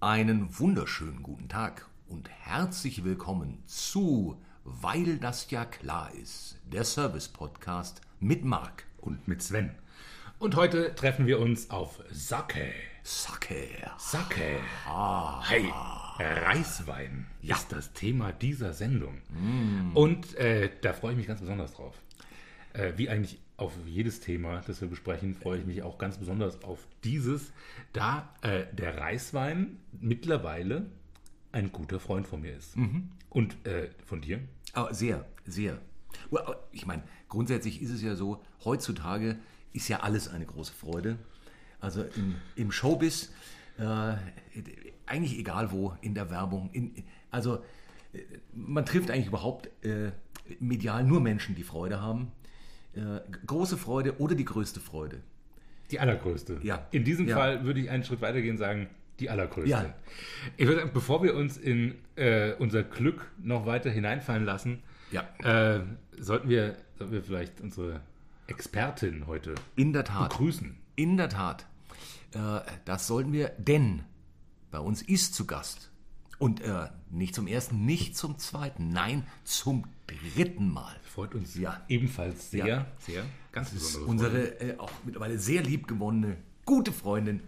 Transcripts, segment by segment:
Einen wunderschönen guten Tag und herzlich willkommen zu Weil das ja klar ist, der Service-Podcast mit Marc. und mit Sven. Und heute treffen wir uns auf Sake. Sake. Sake. Hey, Reiswein Ja. ist das Thema dieser Sendung. Und äh, da freue ich mich ganz besonders drauf. Äh, wie eigentlich auf jedes Thema, das wir besprechen, freue ich mich auch ganz besonders auf dieses, da äh, der Reiswein mittlerweile ein guter Freund von mir ist. Und äh, von dir? Aber sehr, sehr. Ich meine, grundsätzlich ist es ja so, heutzutage ist ja alles eine große Freude. Also im, im Showbiz, äh, eigentlich egal wo, in der Werbung. In, also äh, man trifft eigentlich überhaupt äh, medial nur Menschen, die Freude haben. Äh, große Freude oder die größte Freude. Die allergrößte. Ja. In diesem Ja. Fall würde ich einen Schritt weitergehen und sagen, die allergrößte. Ja. Ich würde sagen, bevor wir uns in äh, unser Glück noch weiter hineinfallen lassen, Ja. äh, sollten, wir, sollten wir vielleicht unsere Expertin heute In der Tat. begrüßen. In der Tat. Äh, das sollten wir, denn bei uns ist zu Gast. Und äh, nicht zum ersten, nicht zum zweiten, nein, zum dritten Mal. Freut uns Ja. ebenfalls sehr, Ja. sehr, ganz Das ist besonders. unsere äh, auch mittlerweile sehr liebgewonnene, gute Freundin,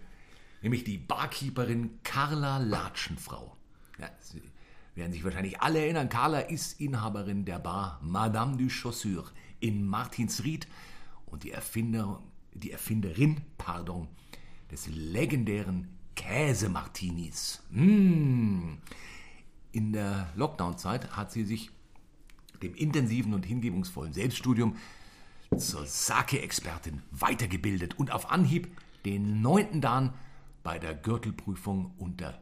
nämlich die Barkeeperin Carla Latschenfrau. Ja, Sie werden sich wahrscheinlich alle erinnern, Carla ist Inhaberin der Bar Madame du Chaussure in Martinsried und die, Erfinder, die Erfinderin pardon, des legendären Käse-Martinis. Mm. In der Lockdown-Zeit hat sie sich dem intensiven und hingebungsvollen Selbststudium zur Sake-Expertin weitergebildet und auf Anhieb den neunten Dan bei der Gürtelprüfung unter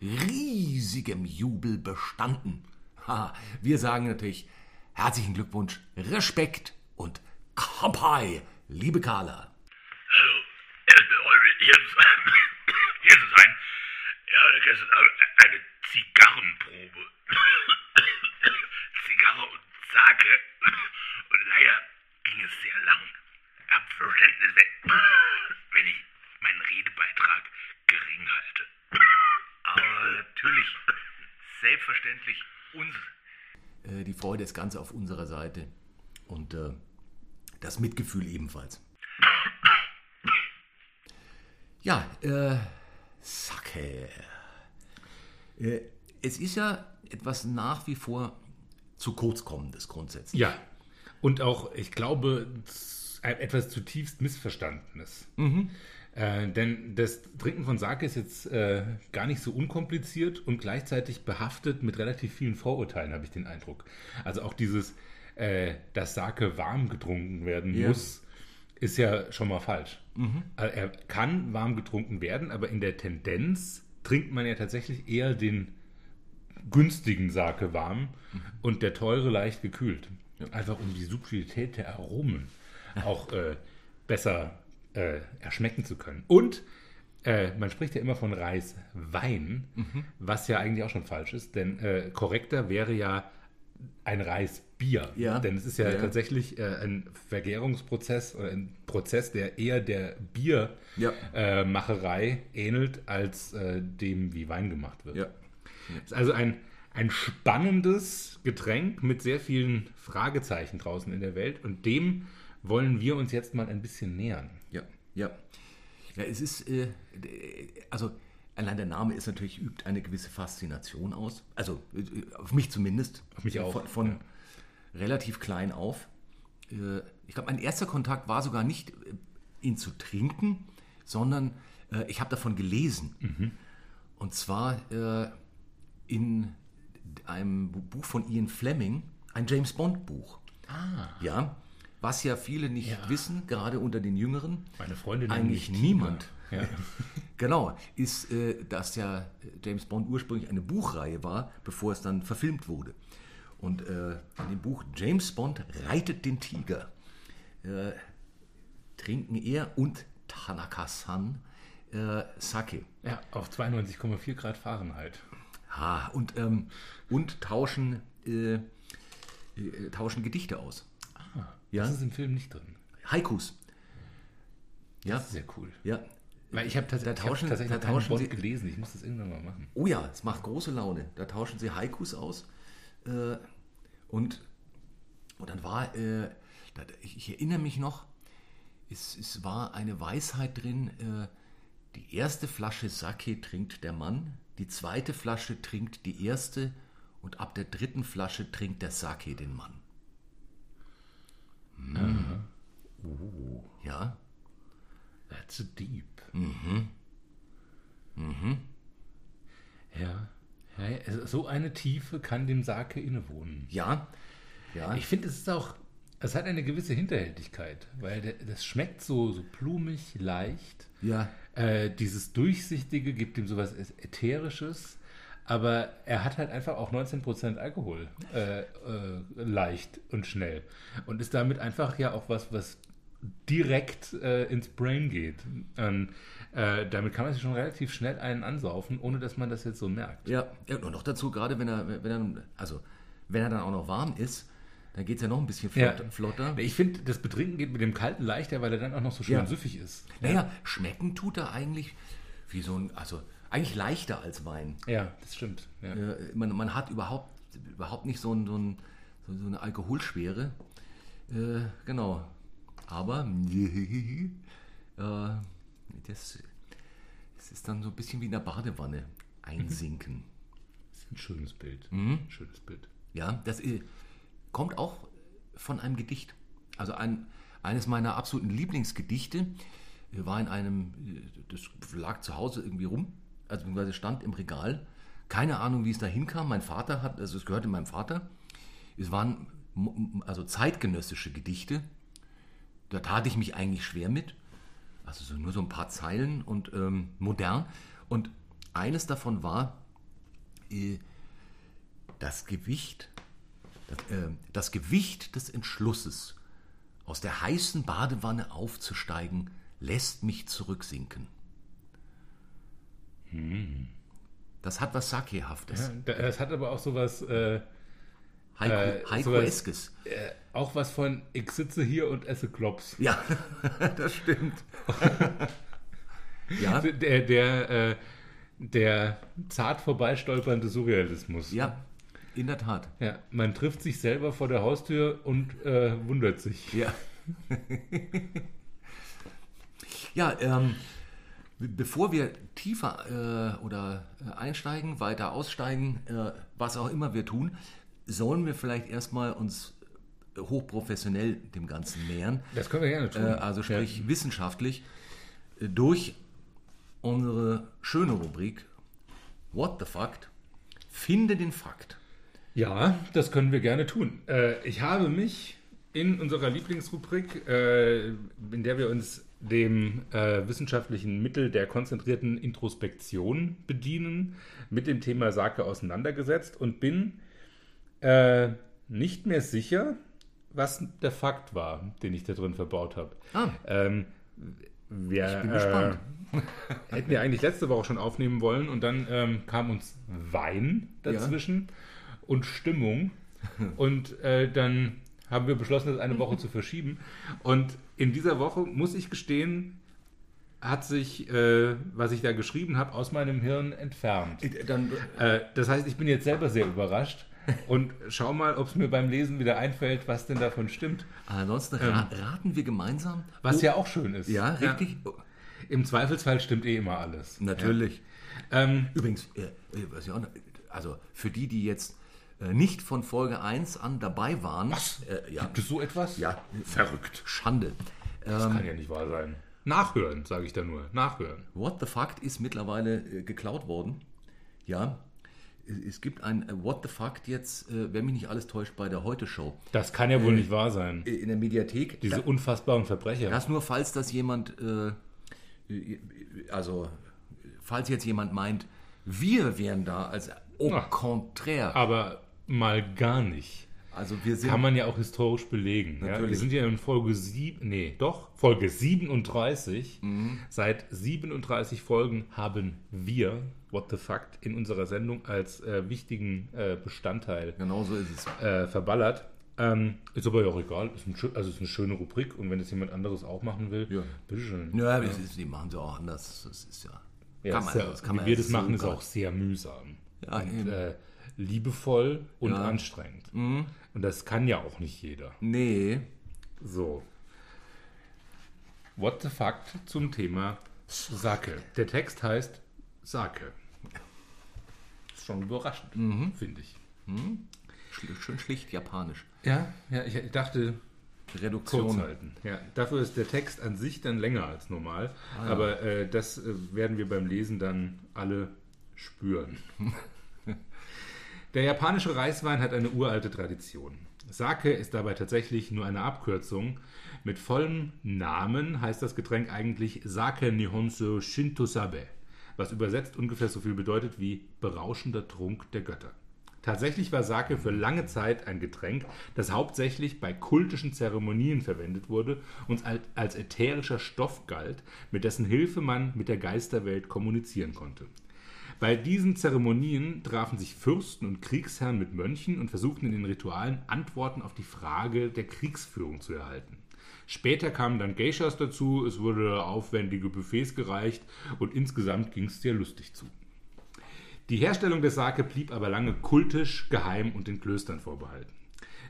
riesigem Jubel bestanden. Ha, wir sagen natürlich herzlichen Glückwunsch, Respekt und Kampai, liebe Carla. Hallo, erstmal eure hier zu sein. Hier zu sein. Ja, gestern eine Zigarrenprobe. Zigarre und Sake. Und leider ging es sehr lang. Habt Verständnis, wenn, wenn ich meinen Redebeitrag gering halte. Aber natürlich, selbstverständlich uns. Äh, die Freude ist ganz auf unserer Seite und äh, das Mitgefühl ebenfalls. Ja, äh, Sake. Äh, es ist ja etwas nach wie vor zu kurz kommendes grundsätzlich. Ja, und auch, ich glaube, etwas zutiefst Missverstandenes. Äh, denn das Trinken von Sake ist jetzt äh, gar nicht so unkompliziert und gleichzeitig behaftet mit relativ vielen Vorurteilen, habe ich den Eindruck. Also auch dieses, äh, dass Sake warm getrunken werden Ja. muss, ist ja schon mal falsch. Also er kann warm getrunken werden, aber in der Tendenz trinkt man ja tatsächlich eher den günstigen Sake warm und der teure leicht gekühlt. Einfach um die Subtilität der Aromen auch äh, besser äh, erschmecken zu können. Und äh, man spricht ja immer von Reiswein, was ja eigentlich auch schon falsch ist, denn äh, korrekter wäre ja ein Reisbier. Ja. Denn es ist ja, Ja, ja. tatsächlich äh, ein Vergärungsprozess oder ein Prozess, der eher der Ja. Biermacherei äh, Macherei ähnelt, als äh, dem, wie Wein gemacht wird. Ja. Ist also ein, ein spannendes Getränk mit sehr vielen Fragezeichen draußen in der Welt und dem wollen wir uns jetzt mal ein bisschen nähern. Ja, ja. Ja, es ist, äh, d- also allein der Name ist natürlich, übt eine gewisse Faszination aus. Also äh, auf mich zumindest. Auf mich auch, Von, von ja. Relativ klein auf. Äh, ich glaube, mein erster Kontakt war sogar nicht, äh, ihn zu trinken, sondern äh, ich habe davon gelesen. Mhm. Und zwar in einem Bu- Buch von Ian Fleming, ein James Bond Buch. Ah. Ja, was ja viele nicht Ja. wissen, gerade unter den Jüngeren. Meine Freundin Eigentlich nämlich niemand. Ja. Genau, ist, dass ja James Bond ursprünglich eine Buchreihe war, bevor es dann verfilmt wurde. Und äh, in dem Buch James Bond reitet den Tiger äh, trinken er und Tanaka-san äh, Sake. ja, auf 92,4 Grad Fahrenheit. Ha, und, ähm, und tauschen, äh, äh, tauschen Gedichte aus. Ja. Das ist im Film nicht drin. Haikus. Ja, Das ist sehr cool. ja. Weil ich habe tats hab tatsächlich da tauschen Bot sie- gelesen. Ich muss das irgendwann mal machen. Oh ja, es macht große Laune. Da tauschen sie Haikus aus. Äh, und, und dann war, äh, ich, erinnere mich noch, es, es war eine Weisheit drin, äh, die erste Flasche Sake trinkt der Mann, die zweite Flasche trinkt die erste und ab der dritten Flasche trinkt der Sake den Mann. Mm. Oh. Ja, That's deep. Mhm. Ja. Ja also so eine Tiefe kann dem Sake innewohnen. ja, ja. Ich finde, es ist auch, es hat eine gewisse Hinterhältigkeit, weil der, das schmeckt so, so blumig, leicht. ja. Äh, dieses Durchsichtige gibt ihm sowas Ätherisches, aber er hat halt einfach auch 19% Alkohol, äh, äh, leicht und schnell. Und ist damit einfach ja auch was, was direkt äh, ins Brain geht. Und, äh, damit kann man sich schon relativ schnell einen ansaufen, ohne dass man das jetzt so merkt. Ja, ja und noch dazu, gerade wenn er, wenn er, also wenn er dann auch noch warm ist, dann geht es ja noch ein bisschen flott, flotter. Ich finde, das Betrinken geht mit dem Kalten leichter, weil er dann auch noch so schön Ja. süffig ist. Naja, schmecken tut er eigentlich wie so ein, also eigentlich leichter als Wein. Ja, das stimmt. Ja. Man, man hat überhaupt, überhaupt nicht so, ein, so, ein, so eine Alkoholschwere. Äh, genau. Aber äh, das, das ist dann so ein bisschen wie in der Badewanne einsinken. Das ist ein schönes Bild. Mhm. Schönes Bild. Ja, das äh, kommt auch von einem Gedicht. Also ein, eines meiner absoluten Lieblingsgedichte äh, war in einem, äh, das lag zu Hause irgendwie rum, also beziehungsweise stand im Regal. Keine Ahnung, wie es da hinkam. Mein Vater hat, also es gehörte meinem Vater. Es waren also zeitgenössische Gedichte. Da tat ich mich eigentlich schwer mit. Also so, nur so ein paar Zeilen und ähm, modern. Und eines davon war, äh, das Gewicht, das, äh, das Gewicht des Entschlusses, aus der heißen Badewanne aufzusteigen, lässt mich zurücksinken. Das hat was Sakehaftes. Ja, das hat aber auch sowas, äh, Heiko, äh, Heikoeskes. äh, auch was von ich sitze hier und esse Klops. Ja, das stimmt. ja, Der, der, äh, der zart vorbeistolpernde Surrealismus. ja, in der Tat. Ja, man trifft sich selber vor der Haustür und äh, wundert sich. Ja. ja, ähm, be- bevor wir tiefer äh, oder äh, einsteigen, weiter aussteigen, äh, was auch immer wir tun, sollen wir vielleicht erstmal uns äh, hochprofessionell dem Ganzen nähern. Das können wir gerne tun. Äh, also sprich wissenschaftlich äh, durch unsere schöne Rubrik What the Fact? Finde den Fakt. Ja, das können wir gerne tun. Äh, ich habe mich in unserer Lieblingsrubrik, äh, in der wir uns dem äh, wissenschaftlichen Mittel der konzentrierten Introspektion bedienen, mit dem Thema Sake auseinandergesetzt und bin äh, nicht mehr sicher, was der Fakt war, den ich da drin verbaut habe. Ah. Ähm, wir, Ich bin gespannt. Äh, hätten wir eigentlich letzte Woche schon aufnehmen wollen und dann ähm, kam uns Wein dazwischen und Stimmung und äh, dann haben wir beschlossen, das eine Woche zu verschieben. Und in dieser Woche, muss ich gestehen, hat sich, äh, was ich da geschrieben habe, aus meinem Hirn entfernt. Äh, Dann, Äh, das heißt, ich bin jetzt selber sehr überrascht und schau mal, ob es mir beim Lesen wieder einfällt, was denn davon stimmt. ansonsten ra raten wir gemeinsam. Was Oh, ja auch schön ist. Ja, richtig. Im Zweifelsfall stimmt eh immer alles. Natürlich. Ja. Ähm, Übrigens, äh, äh, noch, also für die, die jetzt äh, nicht von Folge 1 an dabei waren. Was? Äh, ja, Gibt es so etwas? ja, Verrückt. Schande. Das Ähm, kann ja nicht wahr sein. Nachhören, sage ich da nur. Nachhören. What the Fact ist mittlerweile äh, geklaut worden. Ja, es, gibt ein äh, What the Fact jetzt, äh, wenn mich nicht alles täuscht, bei der Heute-Show Das kann ja wohl nicht wahr sein. äh, in der Mediathek. Diese unfassbaren Verbrecher. Das nur, falls das jemand, äh, äh, also falls jetzt jemand meint, wir wären da als au Ach. contraire. Aber mal gar nicht. Also wir sind Kann man ja auch historisch belegen. Ja? Wir sind ja in Folge 7, nee, doch, Folge 37. Mhm. Seit 37 Folgen haben wir What the Fact in unserer Sendung als äh, wichtigen äh, Bestandteil genau so ist es. äh, verballert. Ähm, ist aber ja auch egal. Ist ein, also ist eine schöne Rubrik und wenn es jemand anderes auch machen will, Ja. bitteschön. Ja, das ist, die machen sie auch anders. Das ist ja. Ja, kann man, ja, das kann wie man wir ja das machen, ist auch sehr mühsam. Ja, und, eben. äh, liebevoll und Ja. Mhm. anstrengend. Und das kann ja auch nicht jeder. Nee. So. What the fuck zum Thema Sake. Der Text heißt Sake. Ist schon überraschend, Mhm. finde ich. Schli- Schön schlicht japanisch. Ja, ja, ich dachte, Reduktion. kurz halten. Ja, dafür ist der Text an sich dann länger als normal. Ah, Aber äh, das äh, werden wir beim Lesen dann alle spüren. der japanische Reiswein hat eine uralte Tradition. Sake ist dabei tatsächlich nur eine Abkürzung. Mit vollem Namen heißt das Getränk eigentlich Sake Nihonso Shinto Sabe, was übersetzt ungefähr so viel bedeutet wie berauschender Trunk der Götter. Tatsächlich war Sake für lange Zeit ein Getränk, das hauptsächlich bei kultischen Zeremonien verwendet wurde und als, ätherischer Stoff galt, mit dessen Hilfe man mit der Geisterwelt kommunizieren konnte. Bei diesen Zeremonien trafen sich Fürsten und Kriegsherren mit Mönchen und versuchten in den Ritualen Antworten auf die Frage der Kriegsführung zu erhalten. Später kamen dann Geishas dazu, es wurde aufwendige Buffets gereicht und insgesamt ging es sehr lustig zu. Die Herstellung des Sake blieb aber lange kultisch, geheim und den Klöstern vorbehalten.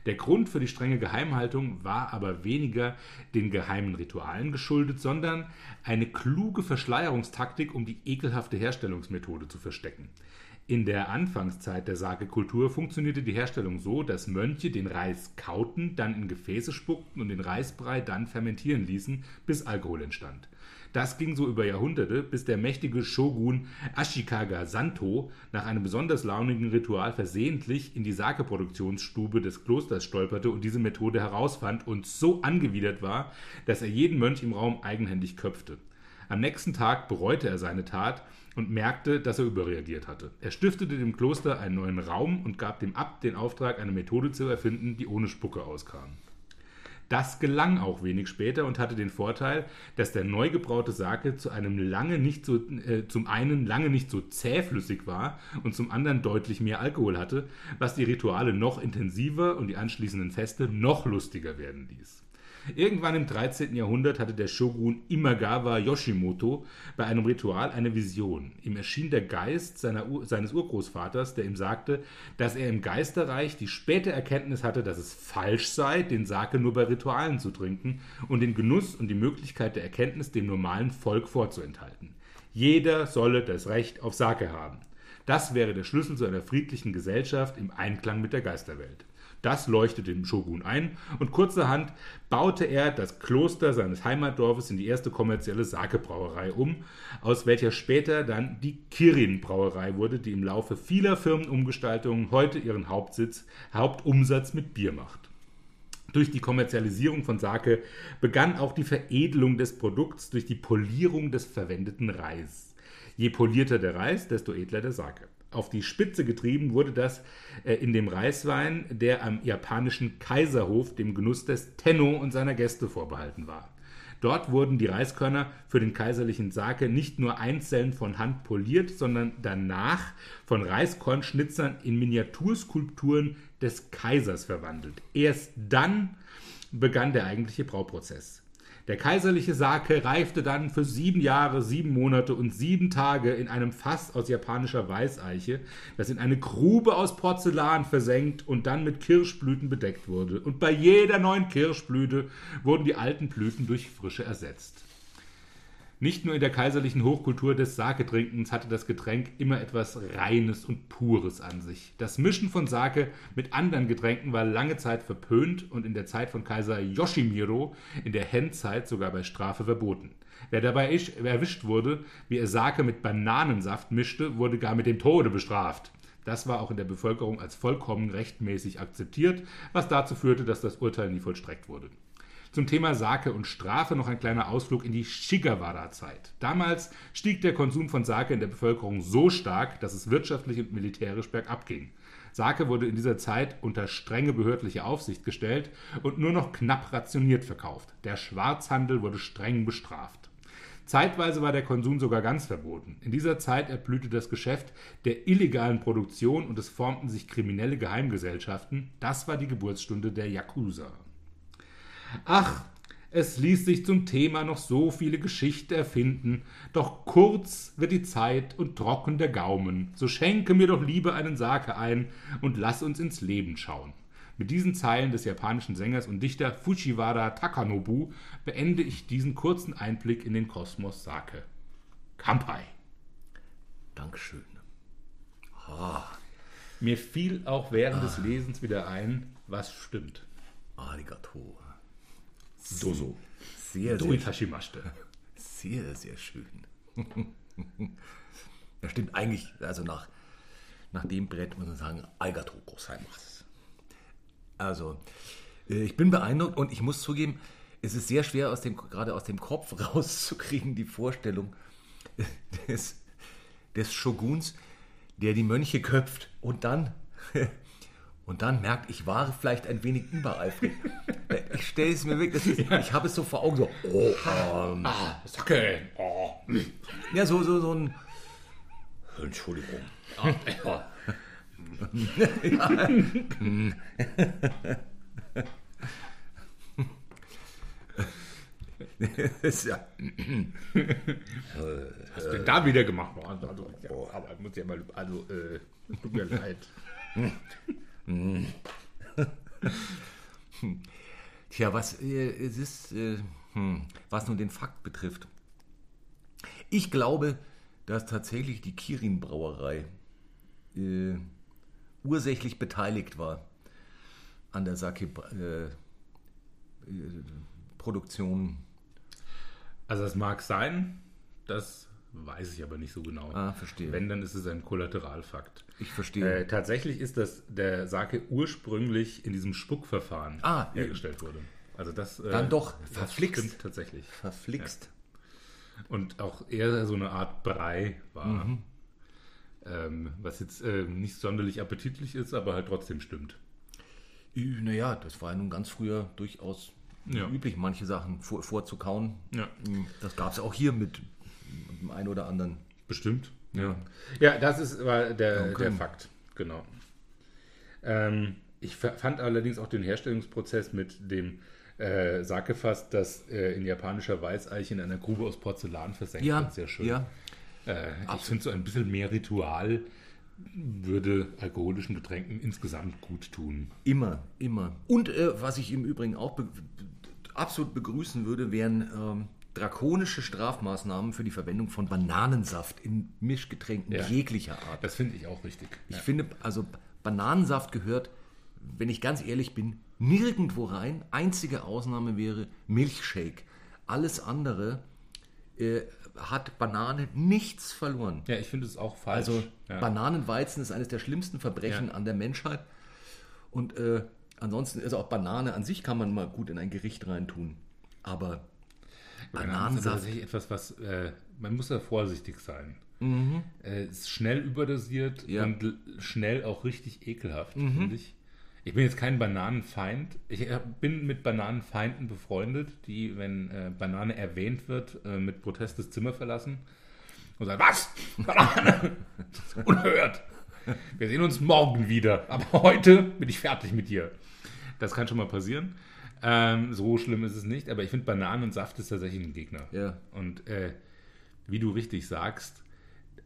Der Grund für die strenge Geheimhaltung war aber weniger den geheimen Ritualen geschuldet, sondern eine kluge Verschleierungstaktik, um die ekelhafte Herstellungsmethode zu verstecken. In der Anfangszeit der Sake-Kultur funktionierte die Herstellung so, dass Mönche den Reis kauten, dann in Gefäße spuckten und den Reisbrei dann fermentieren ließen, bis Alkohol entstand. Das ging so über Jahrhunderte, bis der mächtige Shogun Ashikaga Santo nach einem besonders launigen Ritual versehentlich in die Sake-Produktionsstube des Klosters stolperte und diese Methode herausfand und so angewidert war, dass er jeden Mönch im Raum eigenhändig köpfte. Am nächsten Tag bereute er seine Tat und merkte, dass er überreagiert hatte. Er stiftete dem Kloster einen neuen Raum und gab dem Abt den Auftrag, eine Methode zu erfinden, die ohne Spucke auskam. Das gelang auch wenig später und hatte den Vorteil, dass der neu gebraute Sake zu einem lange nicht so, äh, zum einen lange nicht so zähflüssig war und zum anderen deutlich mehr Alkohol hatte, was die Rituale noch intensiver und die anschließenden Feste noch lustiger werden ließ. Irgendwann im 13. Jahrhundert hatte der Shogun Imagawa Yoshimoto bei einem Ritual eine Vision. Ihm erschien der Geist Ur- seines Urgroßvaters, der ihm sagte, dass er im Geisterreich die späte Erkenntnis hatte, dass es falsch sei, den Sake nur bei Ritualen zu trinken und den Genuss und die Möglichkeit der Erkenntnis dem normalen Volk vorzuenthalten. Jeder solle das Recht auf Sake haben. Das wäre der Schlüssel zu einer friedlichen Gesellschaft im Einklang mit der Geisterwelt. Das leuchtete dem Shogun ein und kurzerhand baute er das Kloster seines Heimatdorfes in die erste kommerzielle Sake-Brauerei um, aus welcher später dann die Kirin-Brauerei wurde, die im Laufe vieler Firmenumgestaltungen heute ihren Hauptsitz, Hauptumsatz mit Bier macht. Durch die Kommerzialisierung von Sake begann auch die Veredelung des Produkts durch die Polierung des verwendeten Reis. Je polierter der Reis, desto edler der Sake. Auf die Spitze getrieben wurde das äh, in dem Reiswein, der am japanischen Kaiserhof dem Genuss des Tenno und seiner Gäste vorbehalten war. Dort wurden die Reiskörner für den kaiserlichen Sake nicht nur einzeln von Hand poliert, sondern danach von Reiskornschnitzern in Miniaturskulpturen des Kaisers verwandelt. Erst dann begann der eigentliche Brauprozess. Der kaiserliche Sake reifte dann für sieben Jahre, sieben Monate und sieben Tage in einem Fass aus japanischer Weißeiche, das in eine Grube aus Porzellan versenkt und dann mit Kirschblüten bedeckt wurde. Und bei jeder neuen Kirschblüte wurden die alten Blüten durch frische ersetzt. Nicht nur in der kaiserlichen Hochkultur des Sake-Trinkens hatte das Getränk immer etwas Reines und Pures an sich. Das Mischen von Sake mit anderen Getränken war lange Zeit verpönt und in der Zeit von Kaiser Yoshimiro in der Hen-Zeit sogar bei Strafe verboten. Wer dabei isch- erwischt wurde, wie er Sake mit Bananensaft mischte, wurde gar mit dem Tode bestraft. Das war auch in der Bevölkerung als vollkommen rechtmäßig akzeptiert, was dazu führte, dass das Urteil nie vollstreckt wurde. Zum Thema Sake und Strafe noch ein kleiner Ausflug in die Shigawara-Zeit. Damals stieg der Konsum von Sake in der Bevölkerung so stark, dass es wirtschaftlich und militärisch bergab ging. Sake wurde in dieser Zeit unter strenge behördliche Aufsicht gestellt und nur noch knapp rationiert verkauft. Der Schwarzhandel wurde streng bestraft. Zeitweise war der Konsum sogar ganz verboten. In dieser Zeit erblühte das Geschäft der illegalen Produktion und es formten sich kriminelle Geheimgesellschaften. Das war die Geburtsstunde der Yakuza. Ach, es ließ sich zum Thema noch so viele Geschichten erfinden, doch kurz wird die Zeit und trocken der Gaumen. So schenke mir doch lieber einen Sake ein und lass uns ins Leben schauen. Mit diesen Zeilen des japanischen Sängers und Dichter Fujiwara Takanobu beende ich diesen kurzen Einblick in den Kosmos Sake. Kampai. Dankeschön. Mir fiel auch während des Lesens wieder ein, was stimmt. Arigato. Doso. Sehr, sehr, Doitashimashite. sehr, sehr schön. Das stimmt eigentlich, also nach, nach dem Brett muss man sagen, Arigato gozaimasu. Also, äh, ich bin beeindruckt und ich muss zugeben, es ist sehr schwer, aus dem, gerade aus dem Kopf rauszukriegen, die Vorstellung des, des Shoguns, der die Mönche köpft und dann, und dann merkt, ich war vielleicht ein wenig übereifrig. Ich stelle es mir wirklich, ist, ich habe es so vor Augen, so, oh, ähm, Ah, Sake. Oh. ja, so, so, so ein, Entschuldigung. Ja. Das ist ja, Was hast du denn da wieder gemacht? Oh, also, ja, aber muss ja mal, also, äh, tut mir leid. Tja, was äh, es ist, äh, hm, was nun den Fakt betrifft. Ich glaube, dass tatsächlich die Kirin-Brauerei äh, ursächlich beteiligt war an der Sake-Produktion. Also, das mag sein, das weiß ich aber nicht so genau. Ah, verstehe. Wenn, dann ist es ein Kollateralfakt. ich verstehe. Äh, tatsächlich ist das der Sake ursprünglich in diesem Spuckverfahren Ah, hergestellt wurde. Also das äh, Dann doch, verflixt. stimmt tatsächlich. Verflixt. Und auch eher so eine Art Brei war. Mhm. Ähm, was jetzt äh, nicht sonderlich appetitlich ist, aber halt trotzdem stimmt. Naja, das war ja nun ganz früher durchaus Ja. üblich, manche Sachen vor, vorzukauen. Ja. Das gab es auch hier mit dem einen oder anderen. Bestimmt. Ja. Ja, das ist war der, der Fakt, genau. Ähm, ich fa- fand allerdings auch den Herstellungsprozess mit dem äh, Sakefass, das äh, in japanischer Weißeiche in einer Grube aus Porzellan versenkt Ja, wird, sehr schön. ja. Äh, ich finde so ein bisschen mehr Ritual würde alkoholischen Getränken insgesamt gut tun. Immer, immer. Und äh, was ich im Übrigen auch be absolut begrüßen würde, wären ähm, drakonische Strafmaßnahmen für die Verwendung von Bananensaft in Mischgetränken Ja. jeglicher Art. Das finde ich auch richtig. Ich finde, also Bananensaft gehört, wenn ich ganz ehrlich bin, nirgendwo rein. Einzige Ausnahme wäre Milchshake. Alles andere äh, hat Banane nichts verloren. Ja, ich finde es auch falsch. Also ja. Bananenweizen ist eines der schlimmsten Verbrechen Ja. an der Menschheit. Und äh, ansonsten, also auch Banane an sich kann man mal gut in ein Gericht reintun. Aber Bananen ist tatsächlich etwas, was äh, man muss da vorsichtig sein. Mhm. Äh, ist schnell überdosiert Ja. Mhm. und schnell auch richtig ekelhaft, finde ich. Ich bin jetzt kein Bananenfeind. Ich äh, bin mit Bananenfeinden befreundet, die, wenn äh, Banane erwähnt wird, äh, mit Protest das Zimmer verlassen und sagen, was? Banane? Das ist Unerhört. Wir sehen uns morgen wieder, aber heute bin ich fertig mit dir. Das kann schon mal passieren. Ähm, so schlimm ist es nicht, aber ich finde Bananensaft ist tatsächlich ein Gegner. Ja. Und äh, wie du richtig sagst,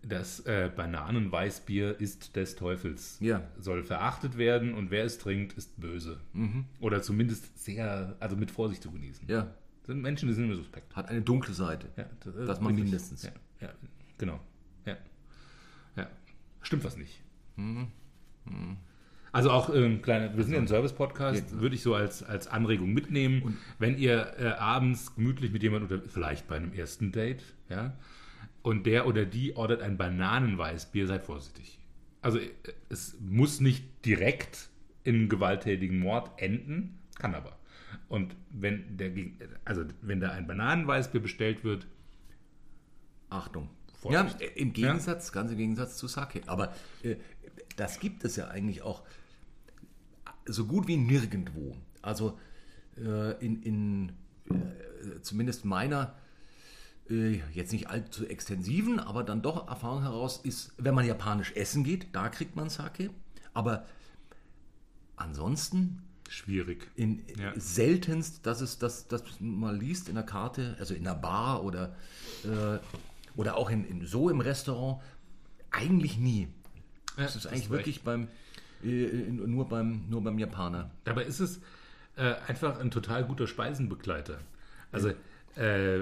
das äh, Bananenweißbier ist des Teufels. Ja. Soll verachtet werden und wer es trinkt, ist böse. Oder zumindest sehr, also mit Vorsicht zu genießen. ja, Sind Menschen, die sind mir suspekt. hat eine dunkle Seite. Ja, das, Das mal mindestens. Ja, ja, genau. Ja. ja. Stimmt was nicht. Also auch ähm, kleine, wir sind ja ein Service-Podcast, würde ich so als, als Anregung mitnehmen. wenn ihr äh, abends gemütlich mit jemandem oder vielleicht bei einem ersten Date, ja, und der oder die ordert ein Bananenweißbier, seid vorsichtig. Also äh, es muss nicht direkt in gewalttätigen Mord enden, kann aber. Und wenn der also wenn da ein Bananenweißbier bestellt wird, Achtung. Ja, Vorsicht. äh, im Gegensatz, ganz im Gegensatz zu Sake. Aber äh, das gibt es ja eigentlich auch so gut wie nirgendwo. Also äh, in, in äh, zumindest meiner äh, jetzt nicht allzu extensiven, aber dann doch Erfahrung heraus ist, wenn man japanisch essen geht, da kriegt man Sake. Aber ansonsten Schwierig. in Ja. seltenst, dass es das, das man liest in der Karte, also in der Bar oder, äh, oder auch in, in, so im Restaurant, eigentlich nie. Ja, Das ist eigentlich recht. wirklich beim, nur, beim, nur beim Japaner. Dabei ist es äh, einfach ein total guter Speisenbegleiter. Also äh,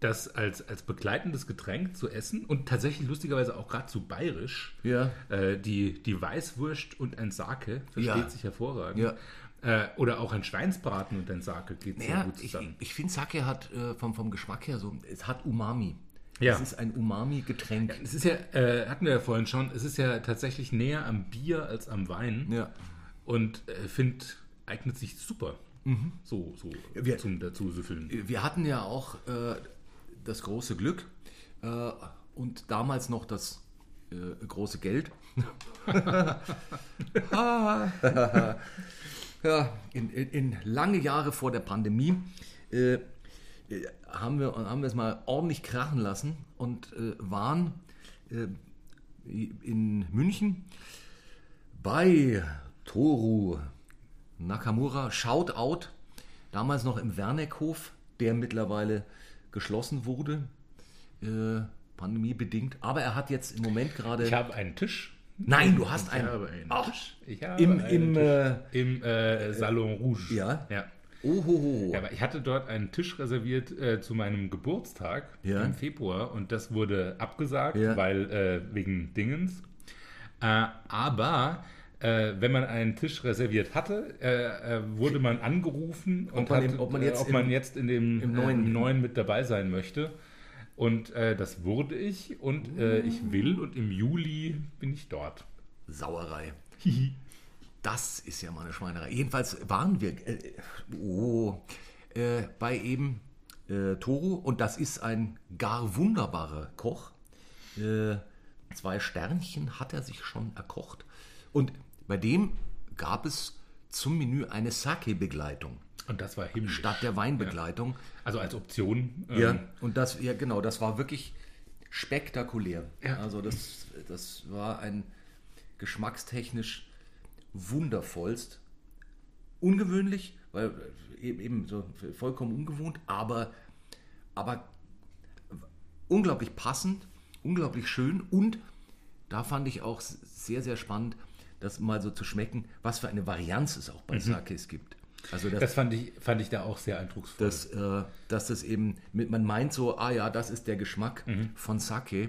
das als, als begleitendes Getränk zu essen und tatsächlich lustigerweise auch gerade zu bayerisch. Ja. Äh, die, die Weißwurst und ein Sake versteht Ja. sich hervorragend. Ja. Äh, oder auch ein Schweinsbraten und ein Sake geht sehr Ja, gut ich, zusammen. ich finde Sake hat äh, vom, vom Geschmack her so, es hat Umami. Ja. Es ist ein Umami-Getränk. es ist ja, äh, hatten wir ja vorhin schon, es ist ja tatsächlich näher am Bier als am Wein. Ja. Und äh, finde, eignet sich super. So, so Wir- zum dazu süffeln. Wir hatten ja auch äh, das große Glück äh, und damals noch das äh, große Geld. ja, in, in, in lange Jahre vor der Pandemie äh, haben, wir, haben wir es mal ordentlich krachen lassen und äh, waren äh, in München bei Toru Nakamura, Shoutout, damals noch im Werneckhof, der mittlerweile geschlossen wurde, äh, pandemiebedingt. Aber er hat jetzt im Moment gerade. Ich habe einen Tisch. Nein, du hast Ich einen. habe einen Ach, Tisch. Ich habe Im, einen im, Tisch. äh, Im äh, Salon Rouge. ja? ja. Ohoho. Ja, aber ich hatte dort einen Tisch reserviert äh, zu meinem Geburtstag Ja. im Februar und das wurde abgesagt, Ja. weil äh, wegen Dingens. Äh, aber äh, wenn man einen Tisch reserviert hatte, äh, äh, wurde man angerufen und man hat, im- ob man jetzt ob man im- jetzt in dem im neuen- im neuen mit dabei sein möchte. Und das wurde ich und ich will und im Juli bin ich dort. Sauerei. Das ist ja mal eine Schweinerei. Jedenfalls waren wir äh, oh, äh, bei eben äh, Toru und das ist ein gar wunderbarer Koch. Äh, zwei Sternchen hat er sich schon erkocht. Und bei dem gab es zum Menü eine Sake-Begleitung Und das war himmlisch. statt der Weinbegleitung. Also als Option. ähm, Ja, und das, ja genau, das war wirklich spektakulär. Ja. Also das, das war ein geschmackstechnisch wundervollst. Ungewöhnlich, weil eben, eben so vollkommen ungewohnt, aber, aber unglaublich passend, unglaublich schön und da fand ich auch sehr, sehr spannend, das mal so zu schmecken, was für eine Varianz es auch bei Sakes gibt. Also das, Das fand ich, fand ich da auch sehr eindrucksvoll. dass, äh, dass das eben, mit, man meint so, ah ja, das ist der Geschmack Mhm. von Sake.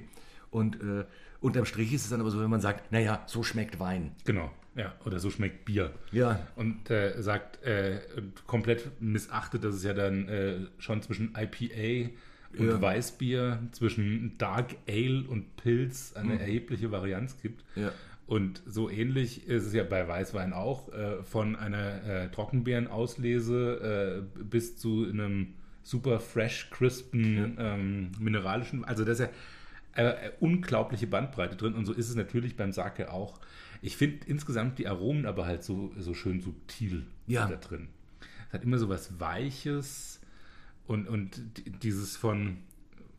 Und äh, unterm Strich ist es dann aber so, wenn man sagt, naja, so schmeckt Wein. Genau, ja. Oder so schmeckt Bier. Ja. Und äh, sagt, äh, komplett missachtet, dass es ja dann äh, schon zwischen IPA und Ja. Weißbier, zwischen Dark Ale und Pilz eine erhebliche Varianz gibt. Mhm. Ja. Und so ähnlich ist es ja bei Weißwein auch, äh, von einer äh, Trockenbeerenauslese äh, bis zu einem super fresh, crispen, ähm, mineralischen. Also da ist ja unglaubliche Bandbreite drin und so ist es natürlich beim Sake auch. Ich finde insgesamt die Aromen aber halt so, so schön subtil Ja. da drin. Es hat immer so was Weiches und, und dieses von,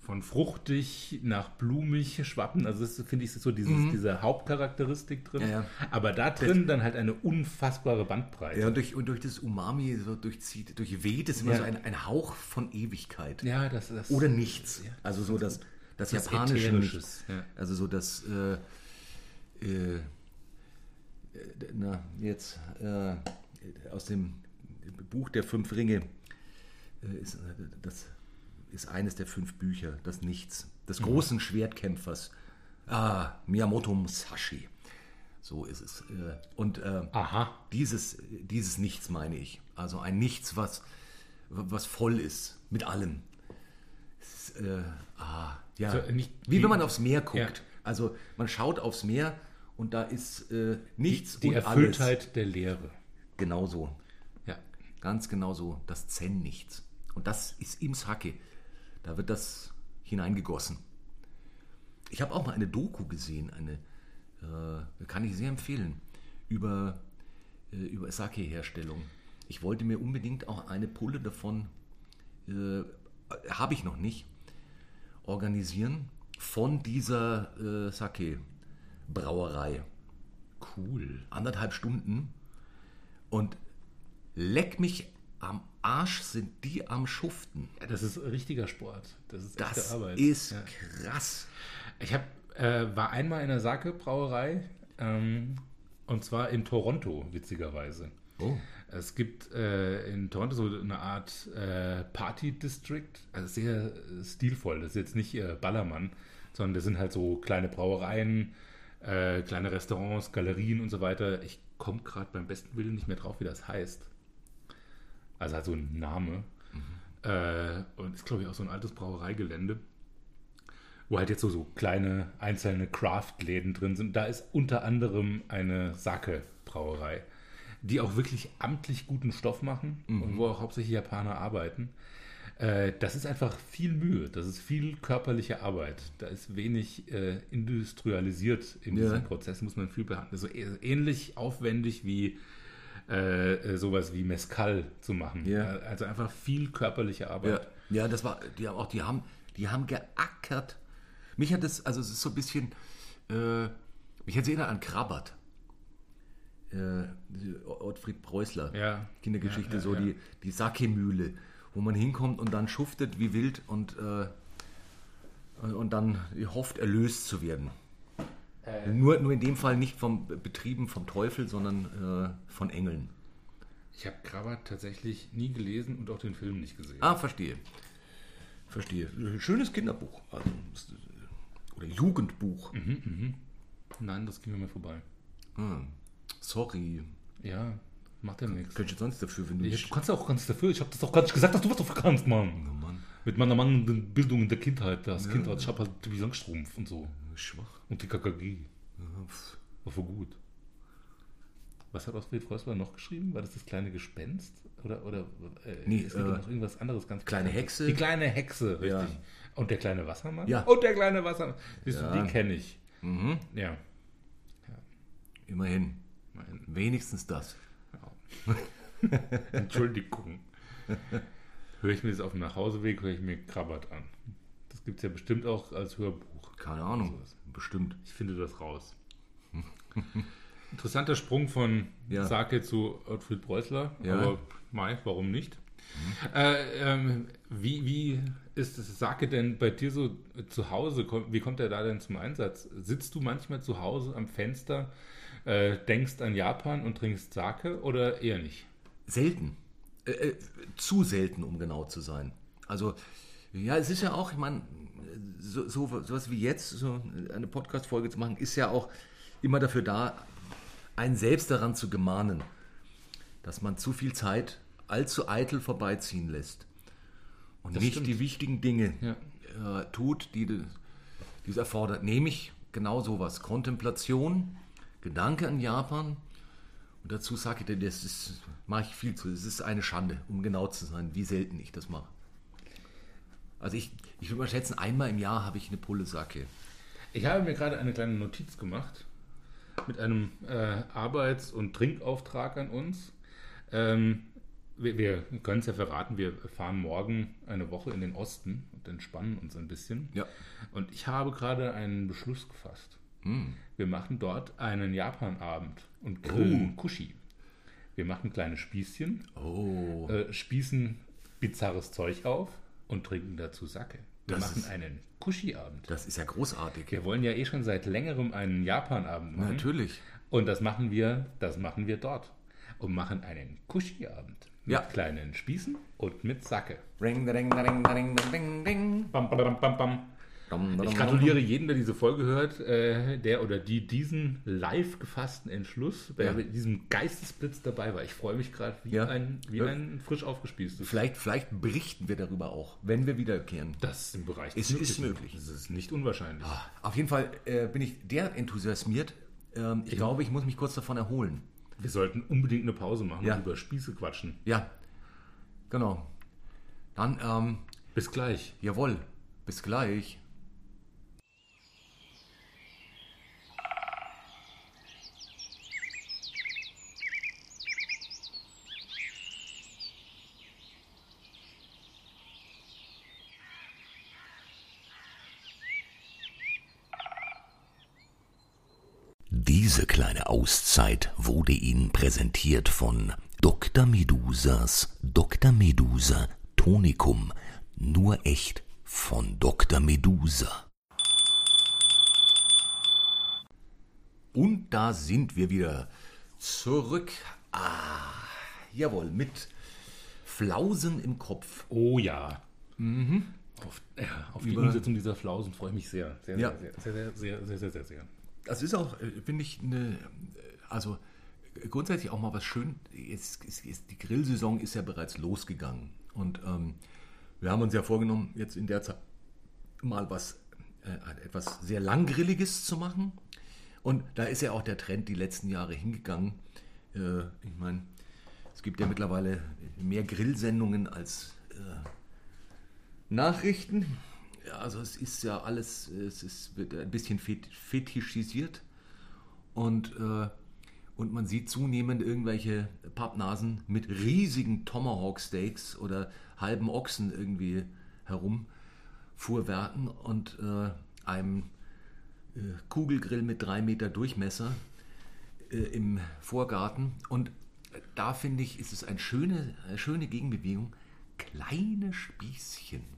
von fruchtig nach blumig schwappen. Also das finde ich ist so dieses, diese Hauptcharakteristik drin. Mhm. Ja, ja. Aber da drin dann halt eine unfassbare Bandbreite. Ja, und durch, und durch das Umami so durchzieht, durchweht es immer Ja. so ein, ein Hauch von Ewigkeit. Ja, das, das Oder nichts. Also so das, das, Was Japanische. Also so das, äh, äh, na, jetzt äh, aus dem Buch der fünf Ringe, äh, ist, äh, das ist eines der fünf Bücher, das Nichts, Mhm. des großen Schwertkämpfers, ah, Miyamoto Musashi. So ist es. Äh, Und äh, Aha. dieses, dieses Nichts meine ich. Also ein Nichts, was, was voll ist mit allem. Ist, äh, ah, ja. So, nicht- Wie wenn man aufs Meer guckt. Ja. Also man schaut aufs Meer und da ist äh, nichts Die und Erfülltheit alles. der Leere. Genauso. Ja. Ganz genau so. Das Zen-Nichts. Und das ist im Sake. Da wird das hineingegossen. Ich habe auch mal eine Doku gesehen, eine, äh, kann ich sehr empfehlen, über, äh, über Sake-Herstellung. Ich wollte mir unbedingt auch eine Pulle davon, äh, habe ich noch nicht, organisieren von dieser äh, Sake-Brauerei. Cool. Anderthalb Stunden. Und leck mich am Arsch sind die am Schuften. Ja, das ist richtiger Sport. Das ist echte Das Arbeit. ist Ja. krass. Ich hab, äh, war einmal in der Sake-Brauerei ähm, und zwar in Toronto, witzigerweise. Oh. Es gibt äh, in Toronto so eine Art äh, Party-District, also sehr äh, stilvoll. Das ist jetzt nicht äh, Ballermann, sondern das sind halt so kleine Brauereien, äh, kleine Restaurants, Galerien und so weiter. Ich komme gerade beim besten Willen nicht mehr drauf, wie das heißt. Also halt so ein Name. Äh, und ist, glaube ich, auch so ein altes Brauereigelände wo halt jetzt so, so kleine einzelne Craft-Läden drin sind. Da ist unter anderem eine Sake-Brauerei, die auch wirklich amtlich guten Stoff machen und wo auch hauptsächlich Japaner arbeiten. Äh, das ist einfach viel Mühe, das ist viel körperliche Arbeit. Da ist wenig äh, industrialisiert in Ja. diesem Prozess, muss man viel behandeln. So äh, ähnlich aufwendig wie äh, äh, sowas wie Mescal zu machen. Ja. Also einfach viel körperliche Arbeit. Ja, ja, das war, die haben auch, die haben, die haben geackert. Mich hat das, also es ist so ein bisschen, äh, mich hat es erinnert an Krabbert. Äh, Ottfried Preußler. Ja. Kindergeschichte, Ja, so die, die Sake-Mühle, wo man hinkommt und dann schuftet wie wild und, äh, und dann hofft, erlöst zu werden. Nur, nur in dem Fall nicht vom Betrieben vom Teufel, sondern äh, von Engeln. Ich habe Krabat tatsächlich nie gelesen und auch den Film nicht gesehen. Ah, verstehe. Verstehe. Schönes Kinderbuch. Also, oder Jugendbuch. Nein, das ging mir mal vorbei. Hm. Sorry. Ja, macht ja nichts. Könnte ich sonst dafür, wenn du Du nicht... kannst ja auch ganz dafür. Ich habe das doch gar nicht gesagt, dass du was dafür kannst, Mann. Oh Mann, Mit meiner mangelnden Bildung in der Kindheit. Das Kindheit, ich habe halt die Langstrumpf und so. schwach. Und die KKG. Ja. War voll gut. Was hat Oswald Freusler noch geschrieben? War das das kleine Gespenst? Oder, oder äh, Nee, es gibt äh, noch irgendwas anderes ganz Kleine Bekanntes. Hexe. Die kleine Hexe, richtig. Ja. Und der kleine Wassermann? Ja. Und der kleine Wassermann. Siehst Ja. du, die kenne ich. Mhm. Ja. Immerhin. Mein, Wenigstens das. Entschuldigung. höre ich mir das auf dem Nachhauseweg, höre ich mir Krabbert an. Das gibt es ja bestimmt auch als Hörbuch. Keine Ahnung. Bestimmt. Ich finde das raus. Interessanter Sprung von Ja. Sake zu Ottfried Preußler, Ja. Aber Mai, warum nicht? Äh, ähm, wie, wie ist das Sake denn bei dir so zu Hause? Wie kommt er da denn zum Einsatz? Sitzt du manchmal zu Hause am Fenster, äh, denkst an Japan und trinkst Sake oder eher nicht? Selten. Äh, äh, zu selten, um genau zu sein. Also, ja, es ist ja auch, ich meine, so, so sowas wie jetzt, so eine Podcast-Folge zu machen, ist ja auch immer dafür da, einen selbst daran zu gemahnen, dass man zu viel Zeit allzu eitel vorbeiziehen lässt und Das nicht stimmt. die wichtigen Dinge Ja. äh, tut, die, die es erfordert. Nämlich genau sowas. Kontemplation, Gedanke an Japan. Und dazu sage ich dir, das ist, mache ich viel zu. Es ist eine Schande, um genau zu sein, wie selten ich das mache. Also ich, ich würde mal schätzen, einmal im Jahr habe ich eine Pulle Sake. Ich habe mir gerade eine kleine Notiz gemacht mit einem äh, Arbeits- und Trinkauftrag an uns. Ähm, wir wir können es ja verraten, wir fahren morgen eine Woche in den Osten und entspannen uns ein bisschen. Ja. Und ich habe gerade einen Beschluss gefasst. Wir machen dort einen Japanabend und grillen Kushi. Wir machen kleine Spießchen, Oh. äh, spießen bizarres Zeug auf und trinken dazu Sake. Wir Das machen ist- einen Kushi-Abend. Das ist ja großartig. Wir wollen ja eh schon seit längerem einen Japan-Abend machen. Natürlich. Und das machen wir, das machen wir dort. Und machen einen Kushi-Abend. Mit Ja. kleinen Spießen und mit Sake. Ring, ring, ring, ring, ring, ring. Bam, bam, bam, bam, Ich gratuliere jedem, der diese Folge hört, äh, der oder die diesen live gefassten Entschluss, der Ja. mit diesem Geistesblitz dabei war. Ich freue mich gerade wie, Ja. ein, wie Ja. ein frisch aufgespießtes. Vielleicht, vielleicht berichten wir darüber auch, wenn wir wiederkehren. Das ist im Bereich Es des ist Möglichen. möglich. Das ist nicht unwahrscheinlich. Auf jeden Fall äh, bin ich der enthusiasmiert. Ähm, ich glaube, ich muss mich kurz davon erholen. Wir sollten unbedingt eine Pause machen Ja. und über Spieße quatschen. Ja, genau. Dann, ähm, Bis gleich. jawohl, bis gleich. Diese kleine Auszeit wurde Ihnen präsentiert von Dr. Medusas Dr. Medusa Tonikum. Nur echt von Dr. Medusa. Und da sind wir wieder zurück. Ah, jawohl, mit Flausen im Kopf. Oh ja. Auf, ja, auf die Umsetzung dieser Flausen freue ich mich sehr. Sehr, Ja. sehr, sehr, sehr, sehr, sehr, sehr, sehr, sehr. Das ist auch, äh, finde ich, eine, äh, also äh, grundsätzlich auch mal was schön. Jetzt ist, ist, die Grillsaison ist ja bereits losgegangen. Und ähm, wir haben uns ja vorgenommen, jetzt in der Zeit mal was, äh, etwas sehr langgrilliges zu machen. Und da ist ja auch der Trend die letzten Jahre hingegangen. Äh, ich meine, es gibt ja mittlerweile mehr Grillsendungen als äh, Nachrichten. Also es ist ja alles, es ist, wird ein bisschen fet- fetischisiert und, äh, und man sieht zunehmend irgendwelche Pappnasen mit riesigen Tomahawk-Steaks oder halben Ochsen irgendwie herumfuhrwerken und äh, einem äh, Kugelgrill mit drei Meter Durchmesser äh, im Vorgarten. Und da finde ich, ist es eine schöne, eine schöne Gegenbewegung. Kleine Spießchen.